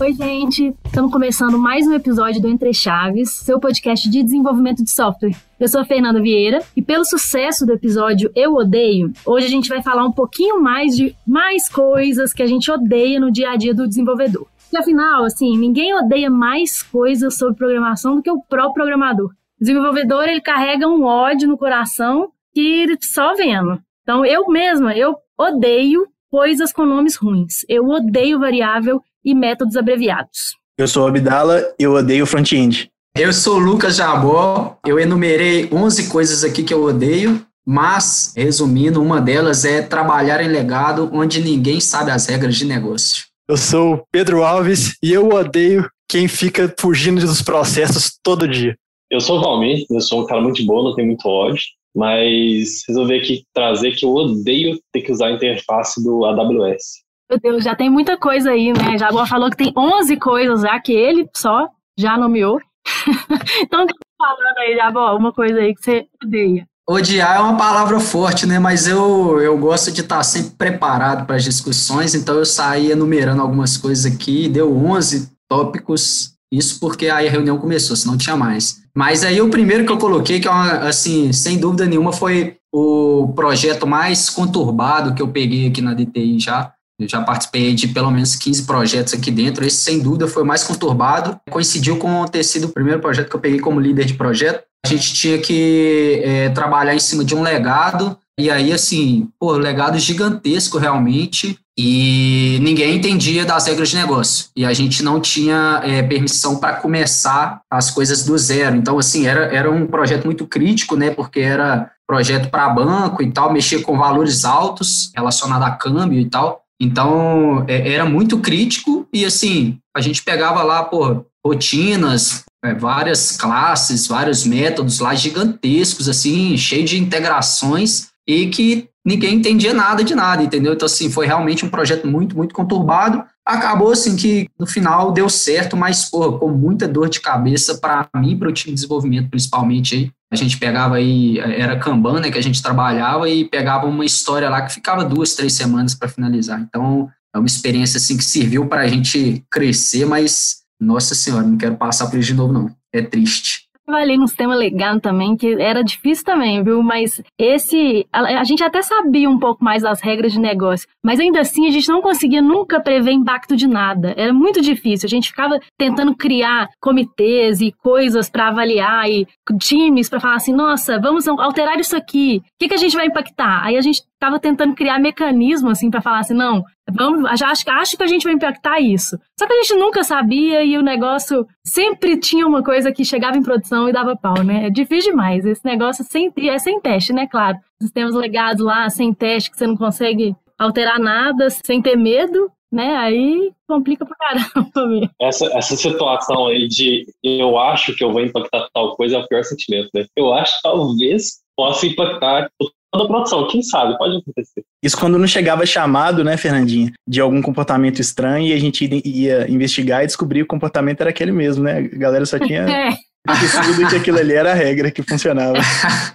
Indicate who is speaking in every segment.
Speaker 1: Oi, gente! Estamos começando mais um episódio do Entre Chaves, seu podcast de desenvolvimento de software. Eu sou a Fernanda Vieira e pelo sucesso do episódio Eu Odeio, hoje a gente vai falar um pouquinho mais de mais coisas que a gente odeia no dia a dia do desenvolvedor. E afinal, assim, ninguém odeia mais coisas sobre programação do que o próprio programador. O desenvolvedor, ele carrega um ódio no coração que só vendo. Então, eu mesma, eu odeio coisas com nomes ruins. Eu odeio variável e métodos abreviados.
Speaker 2: Eu sou Abdala e eu odeio front-end.
Speaker 3: Eu sou o Lucas Jabó, eu enumerei 11 coisas aqui que eu odeio, mas, resumindo, uma delas é trabalhar em legado onde ninguém sabe as regras de negócio.
Speaker 4: Eu sou o Pedro Alves e eu odeio quem fica fugindo dos processos todo dia.
Speaker 5: Eu sou o Valmir, eu sou um cara muito bom, não tenho muito ódio, mas resolvi aqui trazer que eu odeio ter que usar a interface do AWS.
Speaker 1: Meu Deus, já tem muita coisa aí, né? Jaguar falou que tem 11 coisas já que ele só já nomeou. então, tá falando aí, Jaguar, uma coisa aí que você odeia.
Speaker 3: Odiar é uma palavra forte, né? Mas eu, eu gosto de estar sempre preparado para as discussões, então eu saí enumerando algumas coisas aqui, deu 11 tópicos, isso porque aí a reunião começou, senão tinha mais. Mas aí o primeiro que eu coloquei, que é uma, assim, sem dúvida nenhuma, foi o projeto mais conturbado que eu peguei aqui na DTI já, eu já participei de pelo menos 15 projetos aqui dentro. Esse, sem dúvida, foi o mais conturbado. Coincidiu com ter sido o primeiro projeto que eu peguei como líder de projeto. A gente tinha que é, trabalhar em cima de um legado. E aí, assim, pô, legado gigantesco realmente. E ninguém entendia das regras de negócio. E a gente não tinha é, permissão para começar as coisas do zero. Então, assim, era, era um projeto muito crítico, né? Porque era projeto para banco e tal, mexia com valores altos relacionado a câmbio e tal. Então, é, era muito crítico e, assim, a gente pegava lá, pô, rotinas, é, várias classes, vários métodos lá gigantescos, assim, cheio de integrações e que ninguém entendia nada de nada, entendeu? Então, assim, foi realmente um projeto muito, muito conturbado. Acabou, assim, que no final deu certo, mas, pô, com muita dor de cabeça para mim, para o time de desenvolvimento, principalmente aí, a gente pegava aí, era Kanban, né, que a gente trabalhava e pegava uma história lá que ficava duas, três semanas para finalizar. Então, é uma experiência assim que serviu para a gente crescer, mas, nossa senhora, não quero passar por isso de novo, não. É triste
Speaker 1: trabalhei num sistema legado também, que era difícil também, viu? Mas esse. A, a, gente até sabia um pouco mais das regras de negócio, mas ainda assim a gente não conseguia nunca prever impacto de nada. Era muito difícil. A gente ficava tentando criar comitês e coisas para avaliar e times para falar assim: nossa, vamos alterar isso aqui. O que, que a gente vai impactar? Aí a gente estava tentando criar mecanismo assim para falar assim, não, vamos, acho, acho que a gente vai impactar isso. Só que a gente nunca sabia e o negócio sempre tinha uma coisa que chegava em produção e dava pau, né? É difícil demais. Esse negócio sem, é sem teste, né? Claro. Sistemas legados lá, sem teste, que você não consegue alterar nada, sem ter medo, né? Aí complica pra caramba.
Speaker 5: Essa, essa situação aí de eu acho que eu vou impactar tal coisa é o pior sentimento, né? Eu acho que talvez possa impactar da produção, quem sabe, pode acontecer.
Speaker 2: Isso quando não chegava chamado, né, Fernandinha, de algum comportamento estranho e a gente ia investigar e descobrir que o comportamento era aquele mesmo, né? A galera só tinha é. esquecido que aquilo ali era a regra que funcionava.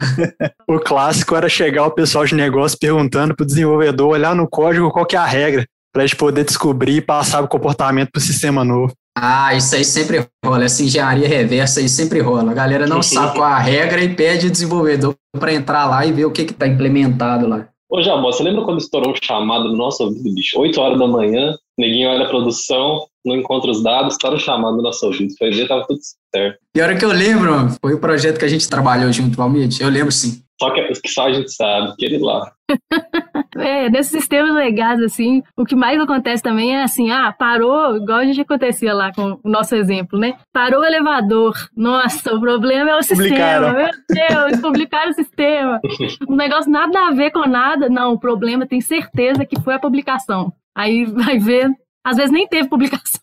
Speaker 4: o clássico era chegar o pessoal de negócio perguntando pro desenvolvedor olhar no código qual que é a regra, para a gente poder descobrir e passar o comportamento pro sistema novo.
Speaker 3: Ah, isso aí sempre rola. Essa engenharia reversa aí sempre rola. A galera não sabe qual a regra e pede o desenvolvedor para entrar lá e ver o que está implementado lá.
Speaker 5: Ô, Jabó, você lembra quando estourou um chamado no nosso ouvido, bicho? 8 horas da manhã, neguinho olha a produção, não encontra os dados, estoura um chamado no nosso ouvido. Foi ver, tava tudo certo.
Speaker 3: E a hora que eu lembro, foi o projeto que a gente trabalhou junto, Valmir. Eu lembro sim.
Speaker 5: Só que, que só a gente sabe, aquele lá.
Speaker 1: é, nesses sistemas legais, assim, o que mais acontece também é assim, ah, parou, igual a gente acontecia lá com o nosso exemplo, né? Parou o elevador. Nossa, o problema é o
Speaker 2: publicaram.
Speaker 1: sistema. Meu Deus, publicaram o sistema. Um negócio nada a ver com nada. Não, o problema tem certeza que foi a publicação. Aí vai ver, às vezes nem teve publicação.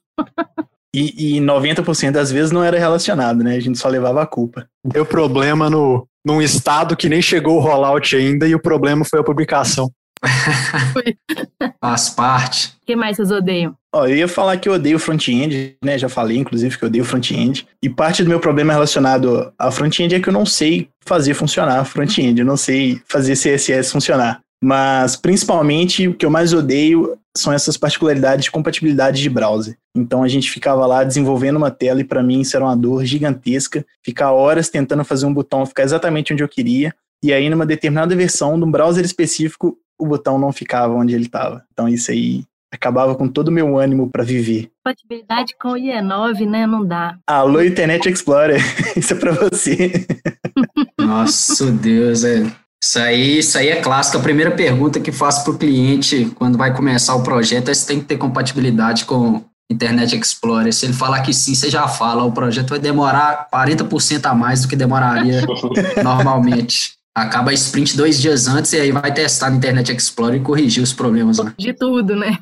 Speaker 2: E, e 90% das vezes não era relacionado, né? A gente só levava a culpa.
Speaker 4: Deu problema no, num estado que nem chegou o rollout ainda e o problema foi a publicação.
Speaker 3: Faz parte.
Speaker 1: O que mais vocês odeiam?
Speaker 2: Ó, eu ia falar que eu odeio front-end, né? Já falei, inclusive, que eu odeio front-end. E parte do meu problema relacionado a front-end é que eu não sei fazer funcionar front-end. Eu não sei fazer CSS funcionar. Mas, principalmente, o que eu mais odeio são essas particularidades de compatibilidade de browser. Então, a gente ficava lá desenvolvendo uma tela e, para mim, isso era uma dor gigantesca. Ficar horas tentando fazer um botão ficar exatamente onde eu queria. E aí, numa determinada versão de um browser específico, o botão não ficava onde ele estava. Então, isso aí acabava com todo o meu ânimo para viver.
Speaker 1: Compatibilidade com o IE9, né? Não dá.
Speaker 2: Alô, Internet Explorer. Isso é para você.
Speaker 3: Nossa, Deus, é. Isso aí, isso aí é clássico. A primeira pergunta que faço para o cliente quando vai começar o projeto é se tem que ter compatibilidade com Internet Explorer. Se ele falar que sim, você já fala. O projeto vai demorar 40% a mais do que demoraria normalmente. Acaba a sprint dois dias antes e aí vai testar no Internet Explorer e corrigir os problemas lá.
Speaker 1: De tudo, né?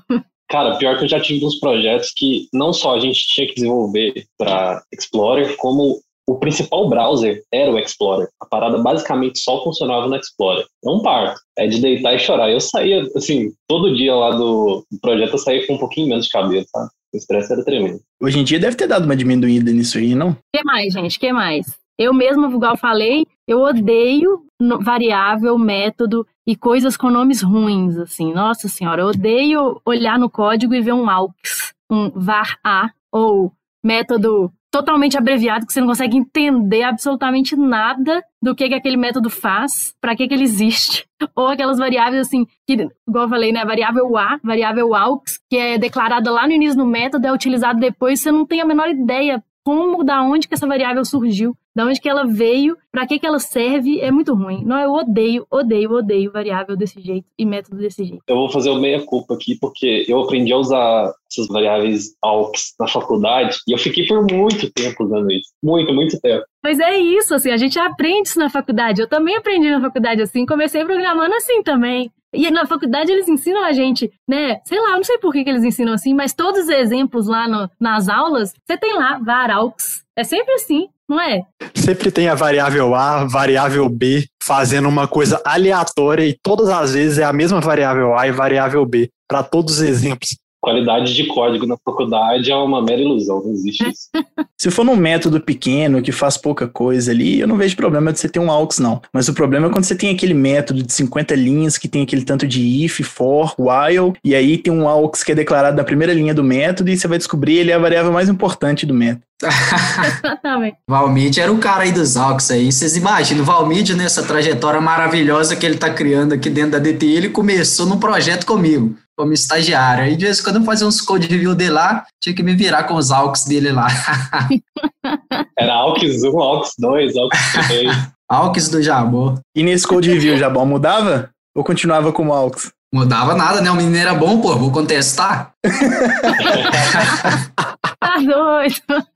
Speaker 5: Cara, pior que eu já tive uns projetos que não só a gente tinha que desenvolver para Explorer, como o principal browser era o Explorer. A parada basicamente só funcionava no Explorer. É um parto. É de deitar e chorar. Eu saía, assim, todo dia lá do, projeto eu saía com um pouquinho menos de cabelo, tá? O estresse era tremendo.
Speaker 2: Hoje em dia deve ter dado uma diminuída nisso aí, não? O
Speaker 1: que mais, gente? O que mais? Eu mesma, igual falei, eu odeio variável, método e coisas com nomes ruins, assim. Nossa senhora, eu odeio olhar no código e ver um AUX, um var a ou método totalmente abreviado que você não consegue entender absolutamente nada do que, que aquele método faz, para que, que ele existe. Ou aquelas variáveis assim, que, igual eu falei, né? Variável A, variável AUX, que é declarada lá no início do método, é utilizado depois, você não tem a menor ideia como, da onde que essa variável surgiu, da onde que ela veio, para que que ela serve, é muito ruim. Não, eu odeio, odeio, odeio variável desse jeito e método desse jeito.
Speaker 5: Eu vou fazer o meia culpa aqui, porque eu aprendi a usar essas variáveis AUX na faculdade e eu fiquei por muito tempo usando isso. Muito, muito tempo.
Speaker 1: Mas é isso, assim, a gente aprende isso na faculdade. Eu também aprendi na faculdade assim, comecei programando assim também. E na faculdade eles ensinam a gente, né? Sei lá, não sei por que, que eles ensinam assim, mas todos os exemplos lá no, nas aulas, você tem lá varaux. É sempre assim, não é?
Speaker 4: Sempre tem a variável A, variável B, fazendo uma coisa aleatória e todas as vezes é a mesma variável A e variável B, para todos os exemplos
Speaker 5: qualidade de código na faculdade é uma mera ilusão, não existe isso.
Speaker 2: Se for num método pequeno que faz pouca coisa ali, eu não vejo problema de você ter um AUX, não. Mas o problema é quando você tem aquele método de 50 linhas que tem aquele tanto de if, for, while, e aí tem um AUX que é declarado na primeira linha do método e você vai descobrir ele é a variável mais importante do método.
Speaker 3: Exatamente. Valmid era o cara aí dos AUX aí. Vocês imaginam, o Valmid nessa trajetória maravilhosa que ele tá criando aqui dentro da DTI, ele começou num projeto comigo como estagiário. Aí de vez em quando eu fazia uns code review dele lá, tinha que me virar com os AUX dele lá.
Speaker 5: Era AUX 1, AUX 2, AUX 3.
Speaker 3: AUX do Jabó.
Speaker 2: E nesse code review, o Jabó mudava? Ou continuava como AUX?
Speaker 3: Mudava nada, né? O menino era bom, pô, vou contestar.
Speaker 1: tá doido.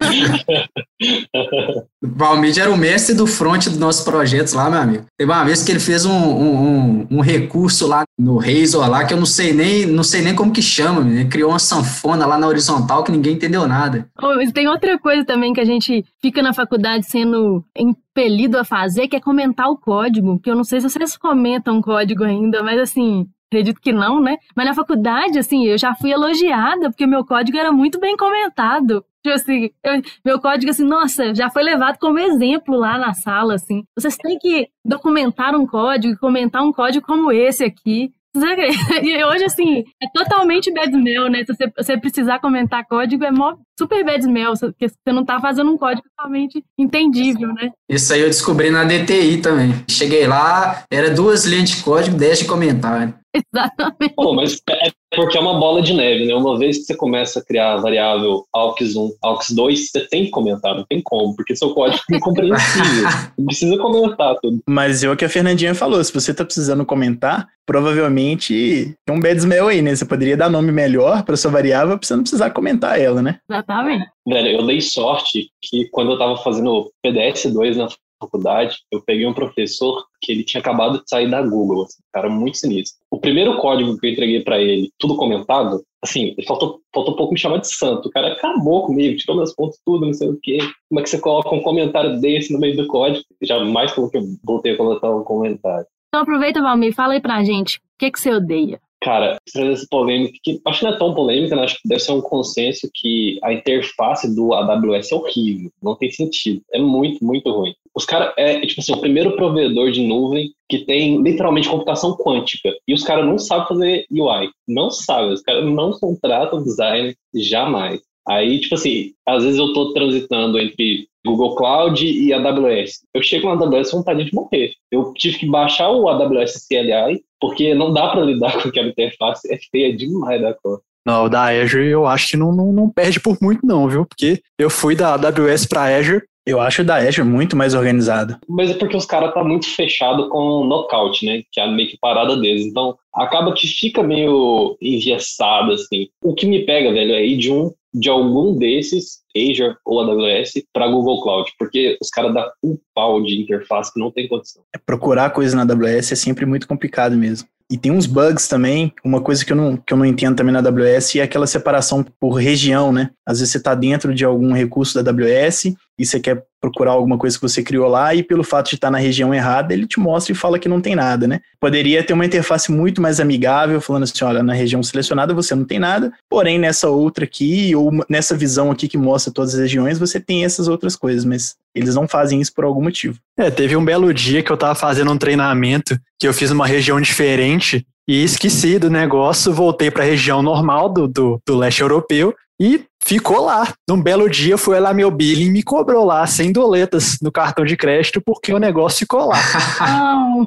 Speaker 3: O Valmir era o mestre do front dos nossos projetos lá, meu amigo. Teve uma vez que ele fez um, um, um recurso lá no Razor lá, que eu não sei nem, não sei nem como que chama, ele criou uma sanfona lá na horizontal que ninguém entendeu nada.
Speaker 1: Oh, mas tem outra coisa também que a gente fica na faculdade sendo impelido a fazer, que é comentar o código, que eu não sei se vocês comentam código ainda, mas assim, acredito que não, né? Mas na faculdade, assim, eu já fui elogiada, porque meu código era muito bem comentado. Tipo assim, eu, meu código, assim, nossa, já foi levado como exemplo lá na sala, assim. Vocês têm que documentar um código comentar um código como esse aqui. E hoje, assim, é totalmente bad smell, né? Se você, você precisar comentar código, é mó, super bad smell, porque você não tá fazendo um código totalmente entendível, né?
Speaker 3: Isso aí eu descobri na DTI também. Cheguei lá, era duas linhas de código, dez de comentário.
Speaker 1: Exatamente.
Speaker 5: Pô, mas é porque é uma bola de neve, né? Uma vez que você começa a criar a variável AUX1, AUX2, você tem que comentar, não tem como, porque seu código é incompreensível. Você precisa comentar tudo.
Speaker 2: Mas é o que a Fernandinha falou, se você tá precisando comentar, provavelmente tem um bad smell aí, né? Você poderia dar nome melhor para sua variável pra você não precisar comentar ela, né?
Speaker 1: Exatamente.
Speaker 5: Velho, eu dei sorte que quando eu tava fazendo PDS2 na faculdade, eu peguei um professor que ele tinha acabado de sair da Google, assim, cara muito sinistro. O primeiro código que eu entreguei para ele, tudo comentado, assim, faltou, faltou pouco me chamar de santo. O cara acabou comigo, tirou meus pontos tudo, não sei o quê. Como é que você coloca um comentário desse no meio do código? Jamais que eu voltei a colocar um comentário.
Speaker 1: Então aproveita, Valmir, fala aí pra gente, o que, que você odeia?
Speaker 5: Cara, essa polêmica, que acho que não é tão polêmica, né? acho que deve ser um consenso que a interface do AWS é horrível, não tem sentido, é muito, muito ruim. Os caras, é tipo assim, o primeiro provedor de nuvem que tem literalmente computação quântica, e os caras não sabem fazer UI, não sabem, os caras não contratam design jamais. Aí, tipo assim, às vezes eu tô transitando entre Google Cloud e AWS. Eu chego na AWS com vontade de morrer. Eu tive que baixar o AWS CLI, porque não dá para lidar com aquela interface, é feia demais da cor.
Speaker 4: Não, da Azure eu acho que não, não, não perde por muito não, viu? Porque eu fui da AWS para Azure
Speaker 2: eu acho da Azure muito mais organizado.
Speaker 5: Mas é porque os caras tá muito fechado com knockout, né? Que é meio que parada deles. Então, acaba que fica meio engessado, assim. O que me pega, velho, é ir de um de algum desses, Azure ou AWS, para Google Cloud, porque os caras dão um pau de interface que não tem condição.
Speaker 2: É, procurar coisa na AWS é sempre muito complicado mesmo. E tem uns bugs também, uma coisa que eu não, que eu não entendo também na AWS é aquela separação por região, né? Às vezes você está dentro de algum recurso da AWS e você quer procurar alguma coisa que você criou lá e pelo fato de estar na região errada, ele te mostra e fala que não tem nada, né? Poderia ter uma interface muito mais amigável, falando assim, olha, na região selecionada você não tem nada, porém nessa outra aqui, ou nessa visão aqui que mostra todas as regiões, você tem essas outras coisas, mas eles não fazem isso por algum motivo.
Speaker 4: É, teve um belo dia que eu tava fazendo um treinamento, que eu fiz uma região diferente, e esqueci do negócio, voltei para a região normal do, do, do leste europeu e ficou lá. Num belo dia, foi lá meu billing me cobrou lá 100 doletas no cartão de crédito porque o negócio ficou lá.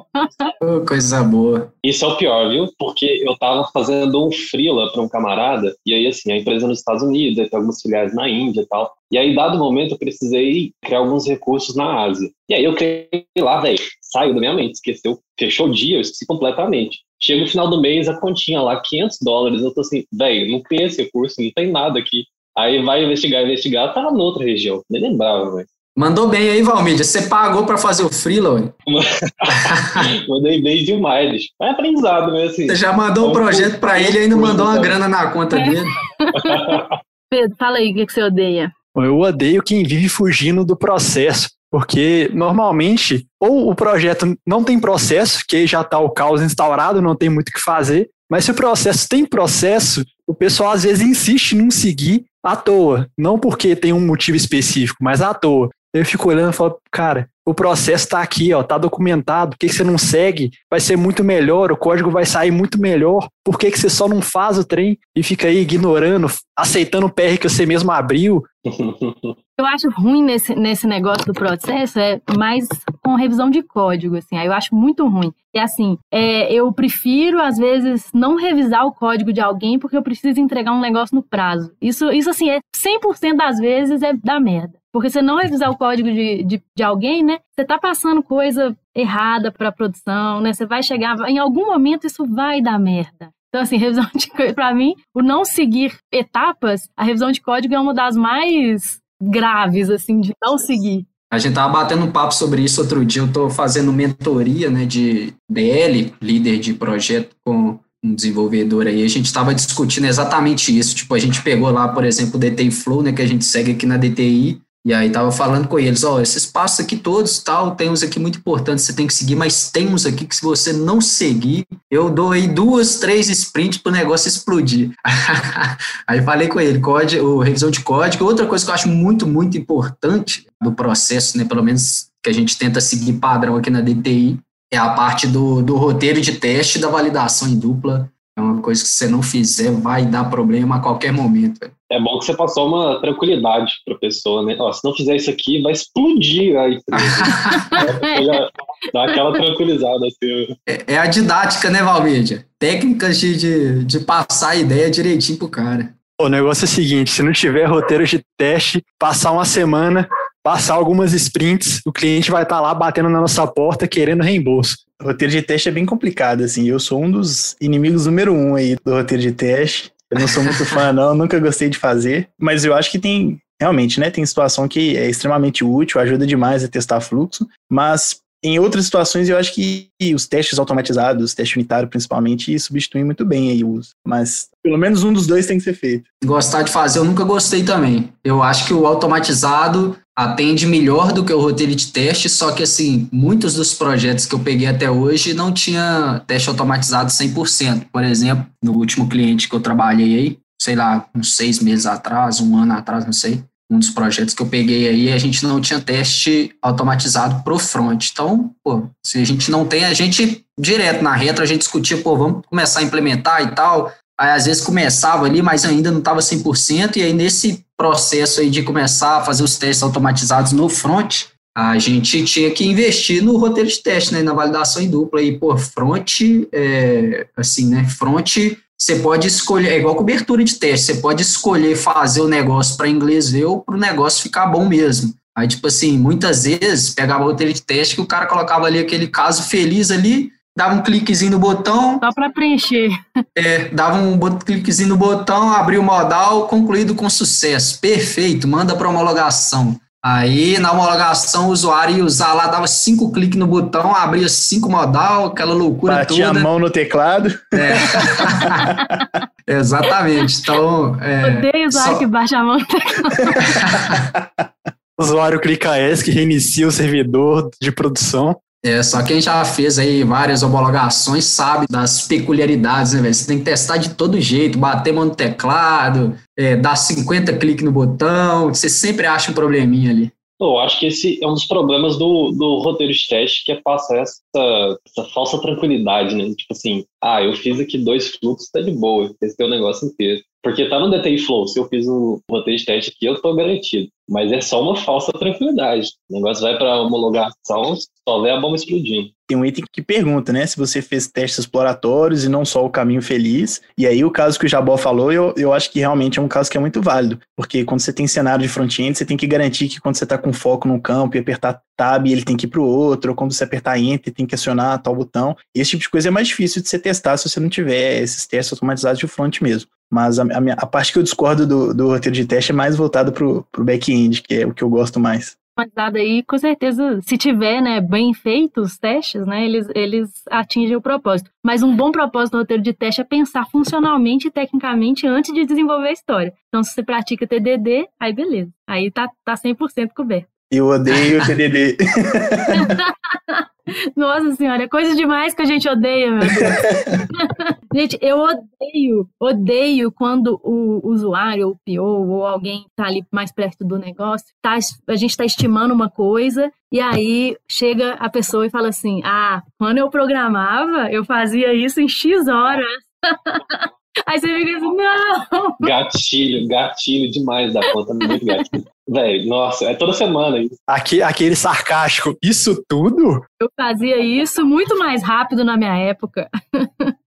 Speaker 3: oh, coisa boa.
Speaker 5: Isso é o pior, viu? Porque eu tava fazendo um freela para um camarada e aí, assim, a empresa nos Estados Unidos, tem algumas filiais na Índia e tal. E aí, dado momento, eu precisei criar alguns recursos na Ásia. E aí eu criei lá, velho, saiu da minha mente, esqueceu, fechou o dia, eu esqueci completamente. Chega no final do mês, a continha lá, 500 dólares. Eu tô assim, velho, não criei esse recurso, não tem nada aqui. Aí vai investigar, investigar, tá na outra região. Nem lembrava, velho.
Speaker 3: Mandou bem aí, Valmídia. Você pagou para fazer o freela?
Speaker 5: Mandei bem demais, bicho. É aprendizado, né? Assim,
Speaker 3: Você já mandou um projeto para ele e ainda mandou uma grana na conta dele.
Speaker 1: Pedro, fala aí o que você odeia.
Speaker 4: Eu odeio quem vive fugindo do processo. Porque normalmente, ou o projeto não tem processo, que já está o caos instaurado, não tem muito o que fazer, mas se o processo tem processo, o pessoal às vezes insiste em não seguir à toa. Não porque tem um motivo específico, mas à toa. Eu fico olhando e falo, cara, o processo está aqui, ó, tá documentado. Por que, você não segue? Vai ser muito melhor, o código vai sair muito melhor. Por que, que você só não faz o trem e fica aí ignorando, aceitando o PR que você mesmo abriu?
Speaker 1: Eu acho ruim nesse, nesse negócio do processo é mais com revisão de código, assim, aí eu acho muito ruim. E assim, é, eu prefiro, às vezes, não revisar o código de alguém porque eu preciso entregar um negócio no prazo. Isso, isso assim, é 100% das vezes é da merda. Porque você não revisar o código de, de, de alguém, né? Você tá passando coisa errada para a produção, né? Você vai chegar, em algum momento isso vai dar merda. Então, assim, revisão de para mim, o não seguir etapas, a revisão de código é uma das mais graves, assim, de não seguir.
Speaker 3: A gente tava batendo um papo sobre isso outro dia. Eu tô fazendo mentoria, né, de DL, líder de projeto com um desenvolvedor aí. A gente estava discutindo exatamente isso. Tipo, a gente pegou lá, por exemplo, o DTI Flow, né, que a gente segue aqui na DTI, e aí tava falando com eles, ó, esses passos aqui todos, tal, tem uns aqui muito importantes, você tem que seguir, mas tem uns aqui que se você não seguir, eu dou aí duas, três sprints pro negócio explodir. aí falei com ele, código, revisão de código. Outra coisa que eu acho muito, muito importante do processo, né, pelo menos que a gente tenta seguir padrão aqui na DTI, é a parte do, do roteiro de teste da validação em dupla. É uma coisa que se você não fizer, vai dar problema a qualquer momento. Véio.
Speaker 5: É bom que você passou uma tranquilidade para a pessoa, né? Ó, se não fizer isso aqui, vai explodir a empresa. Dá aquela tranquilizada. Assim.
Speaker 3: É, é, a didática, né, Valmídia? Técnicas de, de, de passar a ideia direitinho pro cara.
Speaker 4: O negócio é o seguinte: se não tiver roteiro de teste, passar uma semana, passar algumas sprints, o cliente vai estar tá lá batendo na nossa porta querendo reembolso.
Speaker 2: O roteiro de teste é bem complicado, assim. Eu sou um dos inimigos número um aí do roteiro de teste. Eu não sou muito fã, não, nunca gostei de fazer. Mas eu acho que tem, realmente, né? Tem situação que é extremamente útil, ajuda demais a testar fluxo. Mas em outras situações eu acho que os testes automatizados, teste unitário principalmente, substituem muito bem aí o uso. Mas pelo menos um dos dois tem que ser feito.
Speaker 3: Gostar de fazer, eu nunca gostei também. Eu acho que o automatizado atende melhor do que o roteiro de teste, só que assim, muitos dos projetos que eu peguei até hoje não tinha teste automatizado 100%. Por exemplo, no último cliente que eu trabalhei aí, sei lá, uns seis meses atrás, um ano atrás, não sei, um dos projetos que eu peguei aí, a gente não tinha teste automatizado pro front. Então, pô, se a gente não tem, a gente direto na retro, a gente discutia, pô, vamos começar a implementar e tal. Aí às vezes começava ali, mas ainda não estava 100%, e aí nesse processo aí de começar a fazer os testes automatizados no front, a gente tinha que investir no roteiro de teste, né, na validação em dupla. E, por front, é, assim, né, front, você pode escolher, é igual cobertura de teste, você pode escolher fazer o negócio para inglês ver ou para o negócio ficar bom mesmo. Aí, tipo assim, muitas vezes pegava o roteiro de teste que o cara colocava ali aquele caso feliz ali, dava um cliquezinho no botão.
Speaker 1: Só para preencher.
Speaker 3: É, dava um cliquezinho no botão, abriu o modal, concluído com sucesso. Perfeito, manda para homologação. Aí, na homologação, o usuário ia usar lá, dava cinco cliques no botão, abria cinco modal, aquela loucura
Speaker 2: Batia
Speaker 3: toda.
Speaker 2: a mão no teclado.
Speaker 3: É. Exatamente. Então. É,
Speaker 1: Odeio usar
Speaker 3: só-
Speaker 1: que baixa a mão. no teclado.
Speaker 4: O usuário clica ESC, reinicia o servidor de produção.
Speaker 3: É, só quem já fez aí várias homologações sabe das peculiaridades, né, velho? Você tem que testar de todo jeito, bater mão no teclado, é, dar 50 cliques no botão, você sempre acha um probleminha ali.
Speaker 5: Eu acho que esse é um dos problemas do, do roteiro de teste, que é passar essa, essa falsa tranquilidade, né? Tipo assim, ah, eu fiz aqui dois fluxos, tá de boa, eu testei o negócio inteiro. Porque tá no DTI Flow, se eu fiz um roteiro de teste aqui, eu tô garantido. Mas é só uma falsa tranquilidade. O negócio vai pra homologação, só vê a bomba explodindo.
Speaker 2: Tem um item que pergunta, né? Se você fez testes exploratórios e não só o caminho feliz. E aí, o caso que o Jabó falou, eu, eu acho que realmente é um caso que é muito válido. Porque quando você tem cenário de front-end, você tem que garantir que quando você está com foco num campo e apertar tab, ele tem que ir para o outro. Ou quando você apertar enter, tem que acionar tal botão. Esse tipo de coisa é mais difícil de você testar se você não tiver esses testes automatizados de front mesmo. Mas a, a, minha, a parte que eu discordo do, do roteiro de teste é mais voltada para o back-end, que é o que eu gosto mais
Speaker 1: automatizado aí, com certeza, se tiver, né, bem feitos os testes, né, eles, eles atingem o propósito. Mas um bom propósito no roteiro de teste é pensar funcionalmente e tecnicamente antes de desenvolver a história. Então, se você pratica TDD, aí beleza. Aí tá, tá 100% coberto.
Speaker 2: Eu odeio TDD.
Speaker 1: Nossa senhora, é coisa demais que a gente odeia, meu Deus. gente, eu odeio, odeio quando o usuário, ou o PO, ou alguém tá ali mais perto do negócio, tá, a gente tá estimando uma coisa, e aí chega a pessoa e fala assim: Ah, quando eu programava, eu fazia isso em X horas. Aí você fica assim, não!
Speaker 5: Gatilho, gatilho demais da conta, muito gatilho. Velho, nossa, é toda semana isso.
Speaker 4: Aqui, aquele sarcástico, isso tudo?
Speaker 1: Eu fazia isso muito mais rápido na minha época.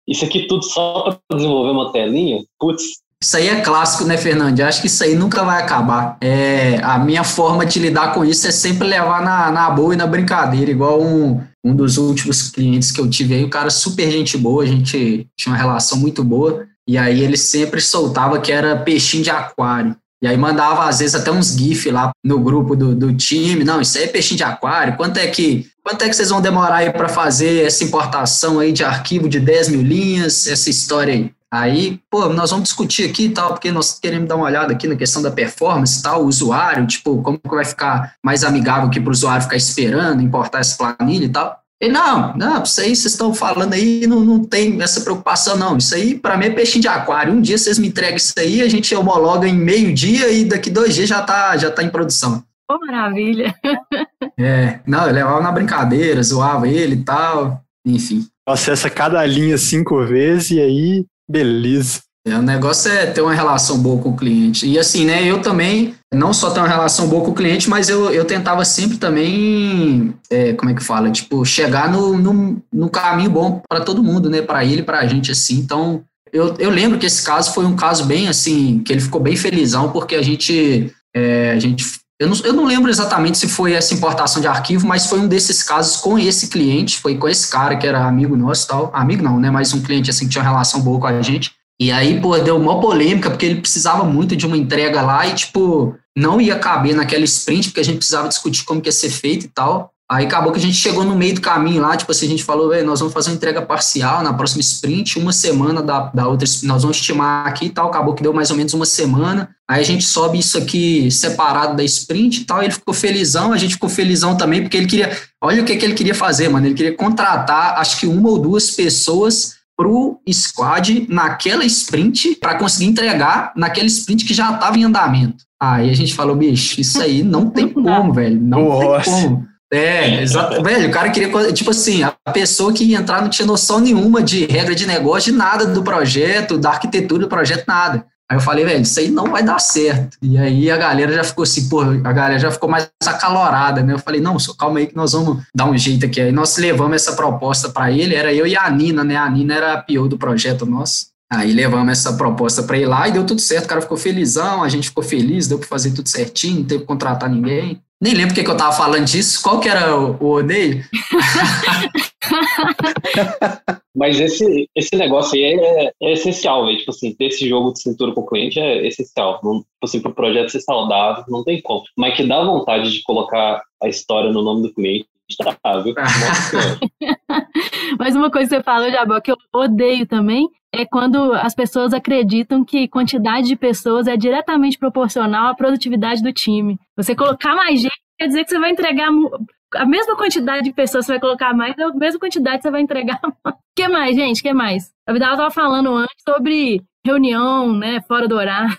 Speaker 5: Isso aqui tudo só para desenvolver uma telinha? Putz.
Speaker 3: Isso aí é clássico, né, Fernando? Eu acho que isso aí nunca vai acabar. É, a minha forma de lidar com isso é sempre levar na, na boa e na brincadeira, igual um, um dos últimos clientes que eu tive aí, o cara super gente boa, a gente tinha uma relação muito boa. E aí ele sempre soltava que era peixinho de aquário. Aí mandava, às vezes, até uns GIF lá no grupo do, do time. Não, isso aí é peixinho de aquário. Quanto é que, quanto é que vocês vão demorar aí para fazer essa importação aí de arquivo de 10 mil linhas, essa história aí? Aí, pô, nós vamos discutir aqui e tal, porque nós queremos dar uma olhada aqui na questão da performance e tal, o usuário, tipo, como que vai ficar mais amigável aqui para o usuário ficar esperando, importar essa planilha e tal. E não, não, isso aí vocês estão falando aí, não, não tem essa preocupação, não. Isso aí, para mim, é peixinho de aquário. Um dia vocês me entregam isso aí, a gente homologa em meio dia e daqui dois dias já tá, já tá em produção.
Speaker 1: Oh, maravilha!
Speaker 3: É, não, eu levava na brincadeira, zoava ele e tal, enfim.
Speaker 4: Acessa cada linha cinco vezes e aí, beleza.
Speaker 3: É, o negócio é ter uma relação boa com o cliente. E assim, né, eu também, não só ter uma relação boa com o cliente, mas eu, eu tentava sempre também, é, como é que fala, tipo, chegar no, no, no caminho bom para todo mundo, né, para ele, para a gente, assim. Então, eu, eu lembro que esse caso foi um caso bem, assim, que ele ficou bem felizão, porque a gente, é, a gente eu não, eu não lembro exatamente se foi essa importação de arquivo, mas foi um desses casos com esse cliente, foi com esse cara que era amigo nosso tal. Amigo não, né? Mas um cliente assim que tinha uma relação boa com a gente. E aí, pô, deu uma polêmica, porque ele precisava muito de uma entrega lá e, tipo, não ia caber naquela sprint, porque a gente precisava discutir como que ia ser feito e tal. Aí acabou que a gente chegou no meio do caminho lá, tipo assim, a gente falou, nós vamos fazer uma entrega parcial na próxima sprint, uma semana da, da outra, nós vamos estimar aqui e tal, acabou que deu mais ou menos uma semana, aí a gente sobe isso aqui separado da sprint e tal, ele ficou felizão, a gente ficou felizão também, porque ele queria, olha o que, que ele queria fazer, mano, ele queria contratar, acho que uma ou duas pessoas pro squad naquela sprint para conseguir entregar naquele sprint que já estava em andamento. Aí a gente falou, bicho, isso aí não tem como, velho, não Nossa. tem como. É, exato. Velho, o cara queria. Tipo assim, a pessoa que ia entrar não tinha noção nenhuma de regra de negócio, de nada do projeto, da arquitetura do projeto, nada. Aí eu falei, velho, isso aí não vai dar certo. E aí a galera já ficou assim, pô, a galera já ficou mais acalorada, né? Eu falei, não, só calma aí que nós vamos dar um jeito aqui. Aí nós levamos essa proposta para ele, era eu e a Nina, né? A Nina era a pior do projeto nosso. Aí levamos essa proposta para ele lá e deu tudo certo, o cara ficou felizão, a gente ficou feliz, deu para fazer tudo certinho, não teve que contratar ninguém. Nem lembro porque que eu tava falando disso, qual que era o, o odeio?
Speaker 5: Mas esse, esse negócio aí é, é essencial, velho. Tipo assim, ter esse jogo de cintura com o cliente é essencial. Não, tipo assim, pro projeto ser saudável, não tem como. Mas que dá vontade de colocar a história no nome do cliente, tá, viu?
Speaker 1: Mas uma coisa que você falou, Jabó, que eu odeio também, é quando as pessoas acreditam que quantidade de pessoas é diretamente proporcional à produtividade do time. Você colocar mais gente quer dizer que você vai entregar a mesma quantidade de pessoas você vai colocar mais, a mesma quantidade você vai entregar. O que mais, gente? O que mais? A Vidal estava falando antes sobre reunião, né, fora do horário.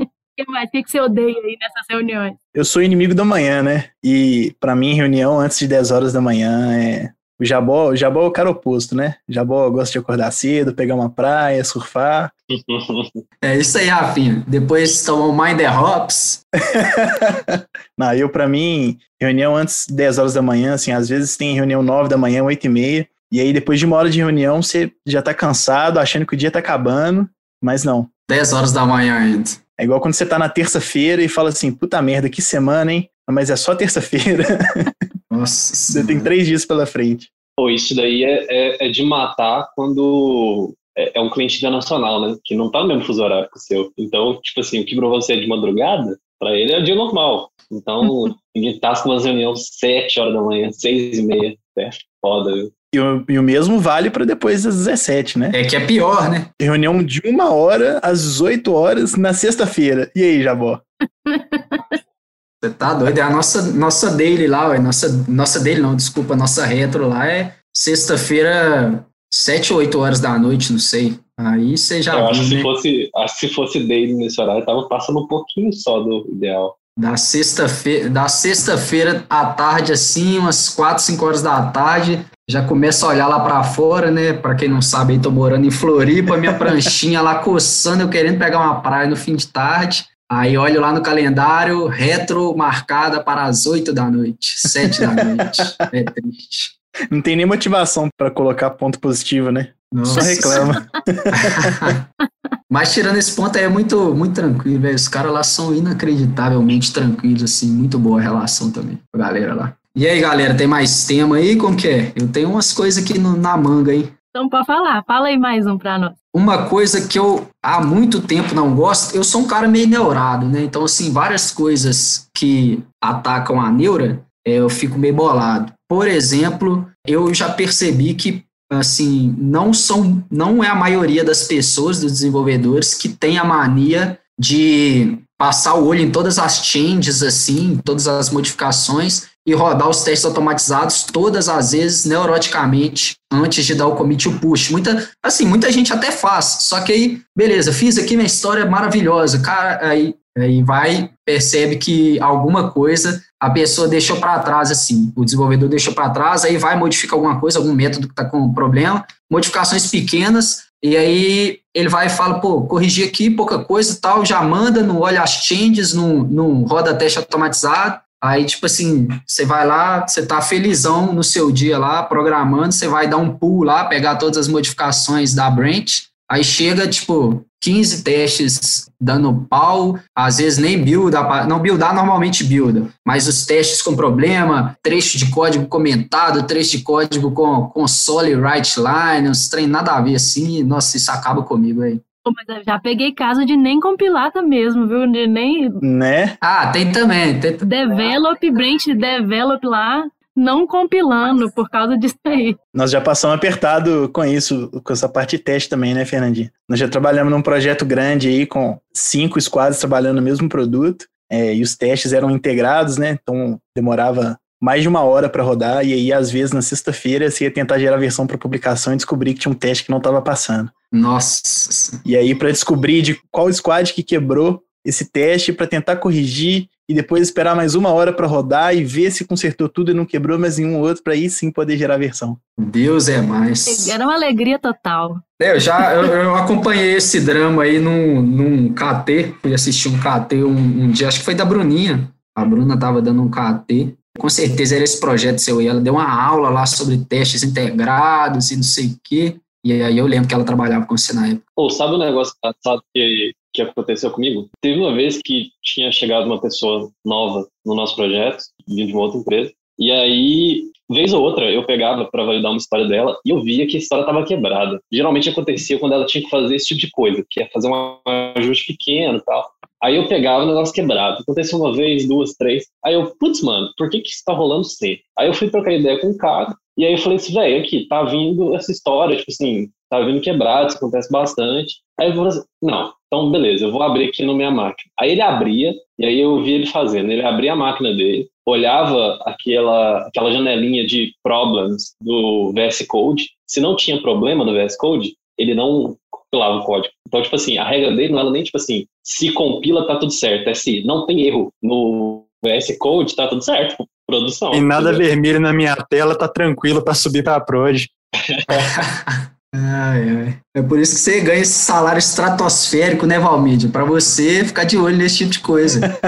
Speaker 1: O que mais? O que você odeia aí nessas reuniões?
Speaker 2: Eu sou inimigo da manhã, né? E para mim, reunião antes de 10 horas da manhã é o Jabó, o Jabó é o cara oposto, né? O Jabó gosta de acordar cedo, pegar uma praia, surfar.
Speaker 3: É isso aí, Rafinha. Depois tomam Mind the Hops.
Speaker 2: Não, eu, para mim, reunião antes 10 horas da manhã, assim, às vezes tem reunião 9 da manhã, 8 e meia. E aí, depois de uma hora de reunião, você já tá cansado, achando que o dia tá acabando, mas não.
Speaker 3: 10 horas da manhã ainda.
Speaker 2: É igual quando você tá na terça-feira e fala assim, puta merda, que semana, hein? Mas é só terça-feira.
Speaker 3: Nossa.
Speaker 2: Você tem três dias pela frente.
Speaker 5: Pô, isso daí é, é, é de matar quando é, é, um cliente internacional, né? Que não tá no mesmo fuso horário que o seu. Então, tipo assim, o que pra você é de madrugada, pra ele é o dia normal. Então, ninguém tá com umas reuniões sete horas da manhã, seis e meia. É foda, viu?
Speaker 2: E o, e o mesmo vale para depois das 17, né?
Speaker 3: É que é pior, né?
Speaker 2: Reunião de uma hora às 18 horas na sexta-feira. E aí, Jabó?
Speaker 3: Você tá doido? É a nossa, nossa daily lá, ué. Nossa, nossa daily não, desculpa, nossa retro lá é sexta-feira, 7 ou 8 horas da noite, não sei. Aí você já.
Speaker 5: Eu
Speaker 3: viu,
Speaker 5: acho que
Speaker 3: né?
Speaker 5: se fosse, acho que se fosse daily nesse horário, tava passando um pouquinho só do ideal.
Speaker 3: Da sexta-feira, da sexta-feira à tarde, assim, umas 4, 5 horas da tarde, já começa a olhar lá para fora, né? Para quem não sabe, aí tô morando em Floripa, minha pranchinha lá coçando, eu querendo pegar uma praia no fim de tarde. Aí olho lá no calendário, retro marcada para as 8 da noite, 7 da noite. É triste.
Speaker 2: Não tem nem motivação para colocar ponto positivo, né?
Speaker 3: Nossa.
Speaker 2: Só reclama.
Speaker 3: Mas tirando esse ponto aí é muito, muito tranquilo, velho. Os caras lá são inacreditavelmente tranquilos, assim, muito boa a relação também com a galera lá. E aí, galera, tem mais tema aí? Como que é? Eu tenho umas coisas aqui no, na manga aí.
Speaker 1: Então, pode falar. Fala aí mais um pra nós.
Speaker 3: Uma coisa que eu há muito tempo não gosto, eu sou um cara meio neurado, né? Então, assim, várias coisas que atacam a neura, é, eu fico meio bolado. Por exemplo, eu já percebi que assim, não são, não é a maioria das pessoas, dos desenvolvedores, que tem a mania de passar o olho em todas as changes, assim, todas as modificações e rodar os testes automatizados todas as vezes neuroticamente antes de dar o commit o push. Muita, assim, muita gente até faz, só que aí, beleza, fiz aqui minha história maravilhosa, cara, aí, aí vai, percebe que alguma coisa a pessoa deixou para trás, assim, o desenvolvedor deixou para trás, aí vai modificar alguma coisa, algum método que está com problema, modificações pequenas, e aí ele vai e fala, pô, corrigir aqui pouca coisa tal, já manda, não olha as changes, não, não roda teste automatizado, Aí, tipo assim, você vai lá, você tá felizão no seu dia lá, programando, você vai dar um pull lá, pegar todas as modificações da branch, aí chega, tipo, 15 testes dando pau, às vezes nem builda, não buildar normalmente builda, mas os testes com problema, trecho de código comentado, trecho de código com console write line, uns trem nada a ver assim, nossa, isso acaba comigo aí.
Speaker 1: Mas eu já peguei caso de nem compilata mesmo, viu? De nem.
Speaker 2: Né?
Speaker 3: Ah, tem também. Tem...
Speaker 1: Develop, branch, develop lá. Não compilando por causa disso aí.
Speaker 2: Nós já passamos apertado com isso, com essa parte de teste também, né, Fernandinho? Nós já trabalhamos num projeto grande aí com cinco squads trabalhando no mesmo produto. É, e os testes eram integrados, né? Então demorava mais de uma hora para rodar, e aí, às vezes, na sexta-feira, você ia tentar gerar a versão para publicação e descobrir que tinha um teste que não estava passando.
Speaker 3: Nossa.
Speaker 2: E aí, para descobrir de qual squad que quebrou esse teste, para tentar corrigir, e depois esperar mais uma hora para rodar e ver se consertou tudo e não quebrou mais nenhum outro, para aí sim poder gerar a versão.
Speaker 3: Deus é mais.
Speaker 1: Era uma alegria total.
Speaker 3: É, eu já eu, eu, acompanhei esse drama aí num, num KT, fui assistir um KT um, um dia, acho que foi da Bruninha. A Bruna tava dando um KT com certeza era esse projeto seu e ela deu uma aula lá sobre testes integrados e não sei o quê. E aí eu lembro que ela trabalhava com você na época.
Speaker 5: Pô, sabe um negócio engraçado que, que aconteceu comigo? Teve uma vez que tinha chegado uma pessoa nova no nosso projeto, vindo de uma outra empresa, e aí, vez ou outra, eu pegava para validar uma história dela e eu via que a história estava quebrada. Geralmente acontecia quando ela tinha que fazer esse tipo de coisa, que é fazer um ajuste pequeno e tal. Aí eu pegava o negócio quebrado. Aconteceu uma vez, duas, três. Aí eu, putz, mano, por que que isso tá rolando sempre? Aí eu fui trocar ideia com o cara. E aí eu falei assim, velho, aqui, tá vindo essa história, tipo assim, tá vindo quebrado, isso acontece bastante. Aí eu falei assim, não, então beleza, eu vou abrir aqui na minha máquina. Aí ele abria, e aí eu vi ele fazendo. Ele abria a máquina dele, olhava aquela, aquela janelinha de problems do VS Code. Se não tinha problema no VS Code, ele não compilava o código. Então, tipo assim, a regra dele não era nem tipo assim, se compila, tá tudo certo. É se não tem erro no VS Code, tá tudo certo. Produção.
Speaker 4: Tem nada vermelho na minha tela, tá tranquilo para subir pra prod.
Speaker 3: Ai, ai. É por isso que você ganha esse salário estratosférico, né, Valmídia? Para você ficar de olho nesse tipo de coisa.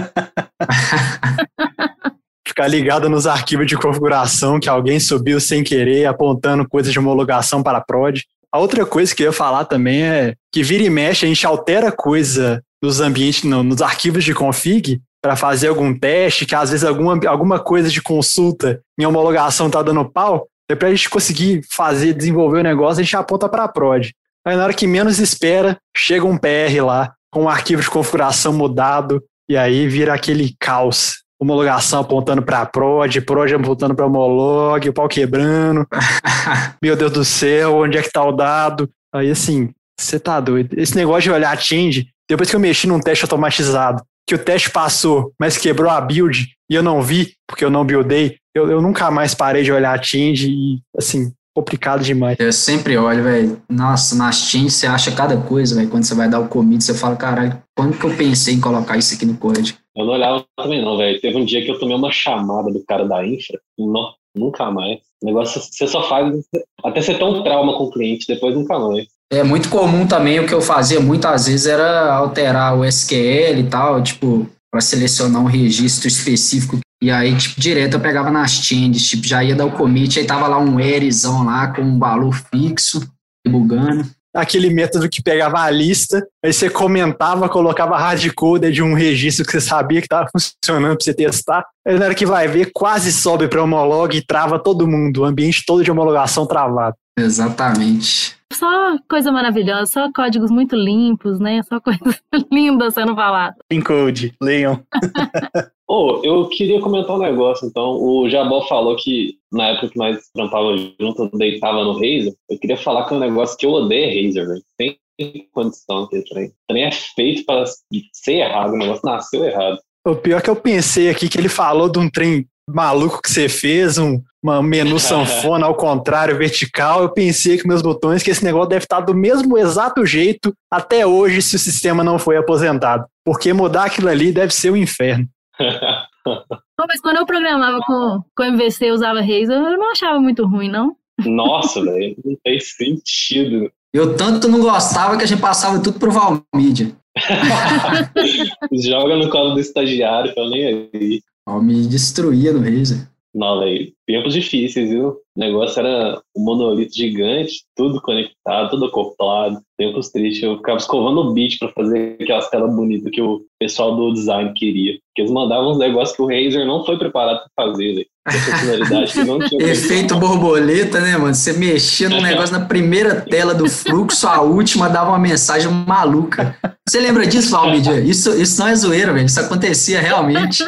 Speaker 4: ficar ligado nos arquivos de configuração que alguém subiu sem querer, apontando coisas de homologação para a prod. A outra coisa que eu ia falar também é que vira e mexe, a gente altera coisa nos ambientes, no, nos arquivos de config para fazer algum teste, que às vezes alguma, alguma coisa de consulta em homologação tá dando pau, é para a gente conseguir fazer, desenvolver o negócio, a gente aponta para a prod. Aí na hora que menos espera, chega um PR lá, com um arquivo de configuração mudado, e aí vira aquele caos homologação apontando para prod, prod apontando para homolog, o pau quebrando. Meu Deus do céu, onde é que tá o dado? Aí assim, você tá doido. Esse negócio de olhar change, depois que eu mexi num teste automatizado, que o teste passou, mas quebrou a build e eu não vi, porque eu não buildei, eu, eu nunca mais parei de olhar change e, assim, complicado demais.
Speaker 3: Eu sempre olho, velho. Nossa, nas changes você acha cada coisa, velho. Quando você vai dar o commit, você fala, caralho, quando que eu pensei em colocar isso aqui no código?
Speaker 5: Eu não olhava também não, velho. Teve um dia que eu tomei uma chamada do cara da infra, não, nunca mais. O negócio você só faz até você ter um trauma com o cliente, depois nunca mais.
Speaker 3: É muito comum também, o que eu fazia muitas vezes era alterar o SQL e tal, tipo, para selecionar um registro específico. E aí, tipo, direto eu pegava nas changes, tipo, já ia dar o commit, aí tava lá um Erizão lá com um valor fixo, bugando
Speaker 4: aquele método que pegava a lista, aí você comentava, colocava hardcode de um registro que você sabia que estava funcionando para você testar. Aí na hora que vai ver, quase sobe para homolog e trava todo mundo, o ambiente todo de homologação travado.
Speaker 3: Exatamente.
Speaker 1: Só coisa maravilhosa, só códigos muito limpos, né? Só coisas lindas sendo faladas.
Speaker 2: Encode, leiam.
Speaker 5: oh, eu queria comentar um negócio, então. O Jabó falou que na época que nós trampava junto, deitava no Razer. Eu queria falar que é um negócio que eu odeio é Razer, velho. Tem condição que trem. O trem é feito para ser errado, o negócio nasceu errado.
Speaker 4: O pior é que eu pensei aqui que ele falou de um trem maluco que você fez, um uma menu sanfona ao contrário, vertical. Eu pensei que meus botões, que esse negócio deve estar do mesmo exato jeito até hoje, se o sistema não foi aposentado. Porque mudar aquilo ali deve ser um inferno.
Speaker 1: mas quando eu programava com, com MVC usava Razer, eu não achava muito ruim, não.
Speaker 5: Nossa, velho, não fez sentido.
Speaker 3: Eu tanto não gostava que a gente passava tudo pro Valmídia.
Speaker 5: Joga no colo do estagiário, eu nem aí.
Speaker 3: Valmídia destruía no Razer.
Speaker 5: Não, velho. Tempos difíceis, viu? O negócio era um monolito gigante, tudo conectado, tudo acoplado. Tempos tristes. Eu ficava escovando o beat para fazer aquelas telas bonitas que o pessoal do design queria. Porque eles mandavam uns negócios que o Razer não foi preparado para fazer, velho.
Speaker 3: Efeito borboleta, né, mano? Você mexia no negócio na primeira tela do fluxo, a última dava uma mensagem maluca. Você lembra disso, Valmídia? Isso, isso não é zoeira, velho. Isso acontecia realmente.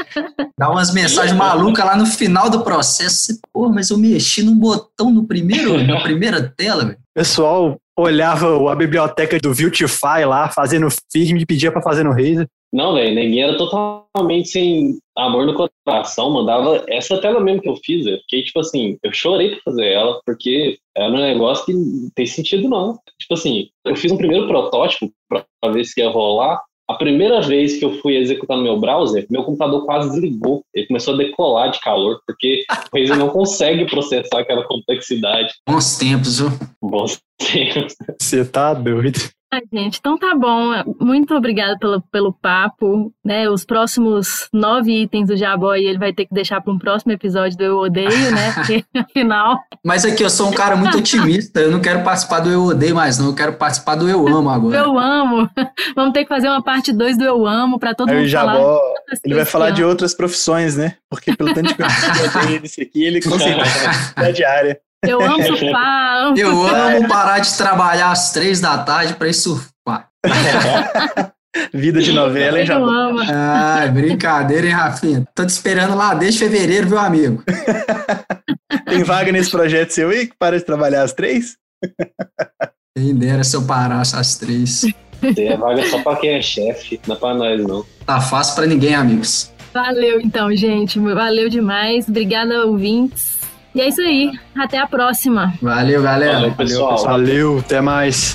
Speaker 3: Dá umas mensagens malucas lá no final do processo. Você, Pô, mas eu mexi num botão no primeiro, na primeira tela, velho.
Speaker 4: pessoal olhava a biblioteca do Viltify lá, fazendo firme e pedia pra fazer no Razer.
Speaker 5: Não, velho, ninguém era totalmente sem amor no coração, mandava essa tela mesmo que eu fiz, eu fiquei tipo assim, eu chorei pra fazer ela, porque era um negócio que não tem sentido não. Tipo assim, eu fiz um primeiro protótipo pra ver se ia rolar, a primeira vez que eu fui executar no meu browser, meu computador quase desligou. Ele começou a decolar de calor, porque o Razer não consegue processar aquela complexidade.
Speaker 3: Bons tempos, viu?
Speaker 5: Bons tempos.
Speaker 4: Você tá doido.
Speaker 1: Ai, gente, então tá bom. Muito obrigada pelo, pelo papo. Né? Os próximos nove itens do Jaboy ele vai ter que deixar para um próximo episódio do Eu Odeio, né? Porque afinal.
Speaker 3: Mas aqui eu sou um cara muito otimista. Eu não quero participar do Eu Odeio mais, não. Eu quero participar do Eu Amo agora.
Speaker 1: Eu amo. Vamos ter que fazer uma parte 2 do Eu Amo para todo
Speaker 2: Aí o
Speaker 1: mundo falar.
Speaker 2: Jabó,
Speaker 1: das
Speaker 2: ele vai falar de outras profissões, né? Porque pelo tanto de coisa que eu tenho nesse aqui, ele com certeza é diária.
Speaker 1: Eu amo surfar, amo
Speaker 3: Eu amo parar de trabalhar às três da tarde para ir surfar.
Speaker 2: Vida de novela, hein,
Speaker 1: amo.
Speaker 3: Ai, brincadeira, hein, Rafinha? Tô te esperando lá desde fevereiro, viu, amigo?
Speaker 2: Tem vaga nesse projeto seu aí que para de trabalhar às três?
Speaker 3: Quem dera se eu parasse às três.
Speaker 5: Tem a vaga só pra quem é chefe, não é pra nós não.
Speaker 3: Tá fácil pra ninguém, amigos.
Speaker 1: Valeu, então, gente. Valeu demais. Obrigada, ouvintes. E é isso aí. Até a próxima.
Speaker 3: Valeu, galera.
Speaker 5: Valeu, pessoal.
Speaker 4: Valeu, até mais.